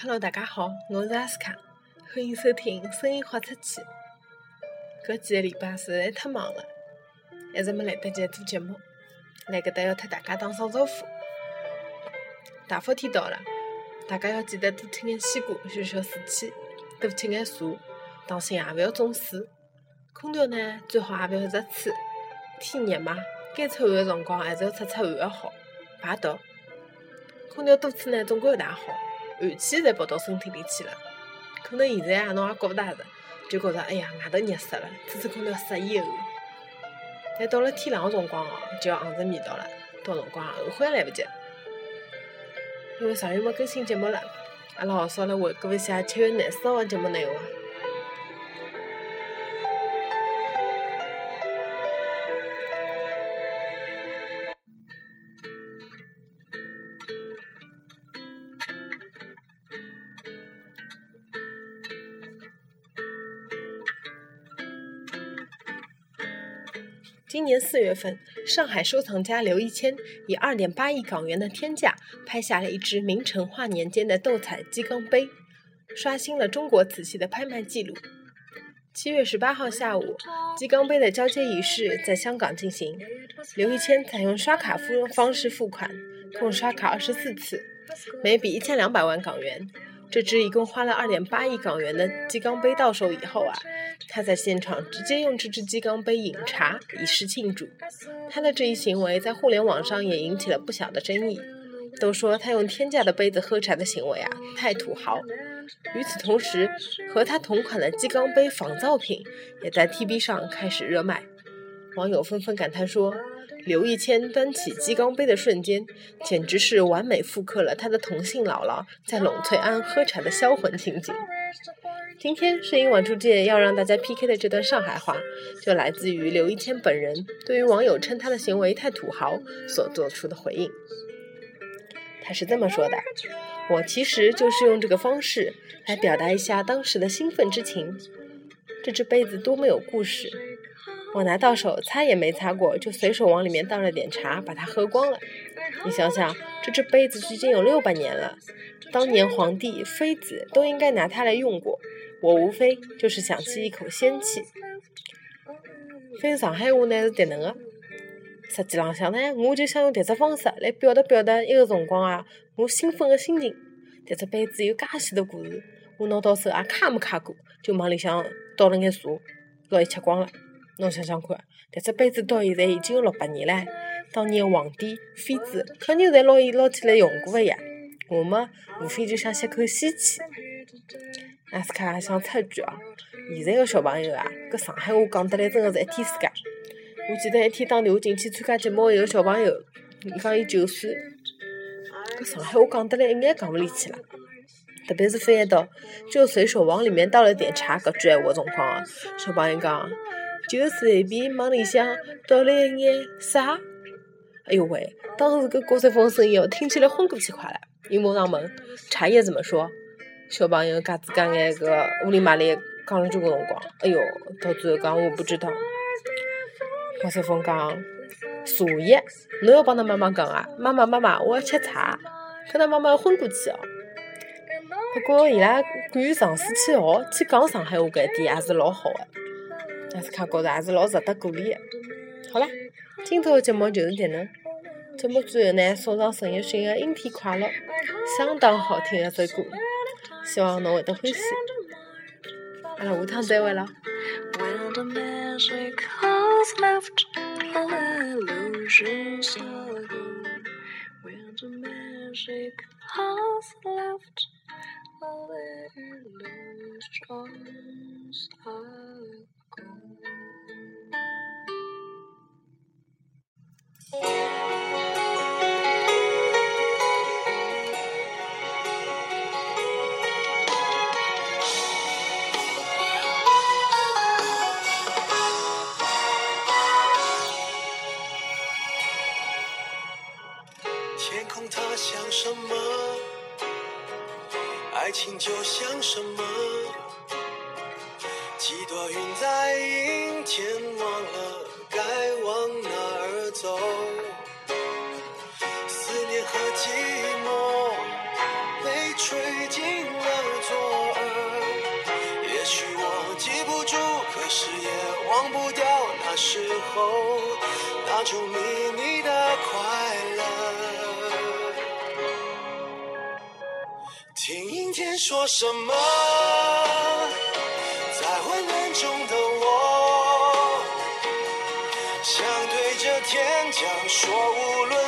Hello，大家好，我是阿斯卡，欢迎收听《声音豁出去》。搿几个礼拜实在太忙了，一直没来得及做节目，来搿搭要特大家打声招呼。大伏天到了，大家要记得多吃眼西瓜，消消暑气；多吃眼茶，当心也勿要中暑。空调呢，最好也勿要一直吹，天热嘛，该出汗的辰光还是要出出汗的好，排毒。空调多吹呢，总归勿大好，寒气侪跑到身体里去了。可能现在啊，侬也觉勿大着，就觉着哎呀，外头热死了，吹吹空调适意后。但到了天冷的辰光哦，就要硬着味道了，到辰光后悔来不及。因为上月没更新节目了，阿拉好少来回顾一下七月廿四号个节目内容。今年四月份，上海收藏家刘一谦以二点八亿港元的天价拍下了一只明成化年间的斗彩鸡缸杯，刷新了中国瓷器的拍卖记录。七月十八号下午，鸡缸杯的交接仪式在香港进行，刘一谦采用刷卡付方式付款，共刷卡二十四次，每笔一千两百万港元。这只一共花了二点八亿港元的鸡缸杯到手以后啊，他在现场直接用这只鸡缸杯饮茶以示庆祝。他的这一行为在互联网上也引起了不小的争议，都说他用天价的杯子喝茶的行为啊太土豪。与此同时，和他同款的鸡缸杯仿造品也在 T B 上开始热卖，网友纷纷感叹说。刘一谦端起鸡缸杯的瞬间，简直是完美复刻了他的同姓姥姥在栊翠庵喝茶的销魂情景。今天摄影晚出界要让大家 PK 的这段上海话，就来自于刘一谦本人对于网友称他的行为太土豪所做出的回应。他是这么说的：“我其实就是用这个方式来表达一下当时的兴奋之情。这只杯子多么有故事。”我拿到手，擦也没擦过，就随手往里面倒了点茶，把它喝光了。你想想，这只杯子距今有六百年了，当年皇帝、妃子都应该拿它来用过。我无非就是想起一口仙气。翻上海话呢是迭能个，实际浪向呢，我就想用迭只方式来表达表达一个辰光啊，我兴奋个心情。迭只杯子有介许多故事，我拿到手也卡没卡过，就往里向倒了眼茶，拿伊吃光了。侬想想看，迭只杯子到现在已经有六百年了。当年皇帝、妃子肯定侪拿伊捞起来用过个呀。我嘛，无非就想吸口仙气。阿斯卡想插一句哦，现在个小朋友啊，搿上海话讲得来真个是一天世界。我记得一天打电话进去参加节目一个小朋友，伊讲伊九岁，搿上海话讲得来一眼讲勿里去了。特别是翻译到就随手往里面倒了点茶搿句闲话辰光啊，小朋友讲。就随便往里向倒了一眼啥？哎呦喂！当时搿高山峰声音哦，听起来昏过去快了。伊马上问茶叶怎么说？小朋友嘎子嘎眼个屋里麻里讲了交关辰光。哎呦，到最后讲我不知道。高山峰讲茶叶，侬要帮㑚妈妈讲啊！妈妈妈妈，我要吃茶。搿㑚妈妈昏过去哦。不过伊拉敢于尝试去学去讲上海话搿一点，还是老好个。阿斯卡觉着还是老值得鼓励的。好了，今朝的节目就是迭能。节目最后呢，送上陈奕迅的《阴天快乐》，相当好听的一首歌，希望侬会得欢喜。阿拉下趟再会了。天空它像什么？爱情就像什么？几朵云在阴天，忘了该往哪儿走。思念和寂寞，被。吹进了左耳。也许我记不住，可是也忘不掉那时候那种秘密的快乐。听阴天说什么，想对着天讲说，无论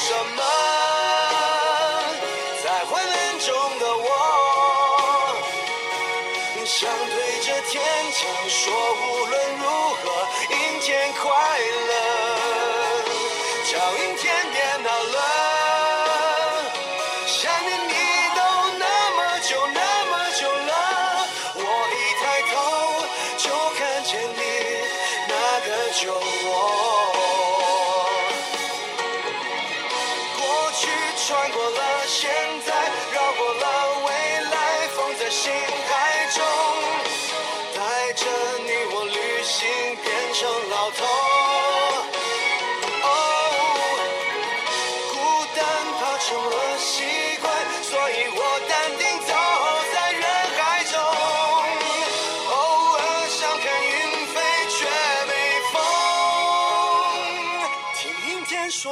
什么，在昏暗中的我，想对着天讲说，无论如何，阴天快乐，叫阴天别闹了，想念你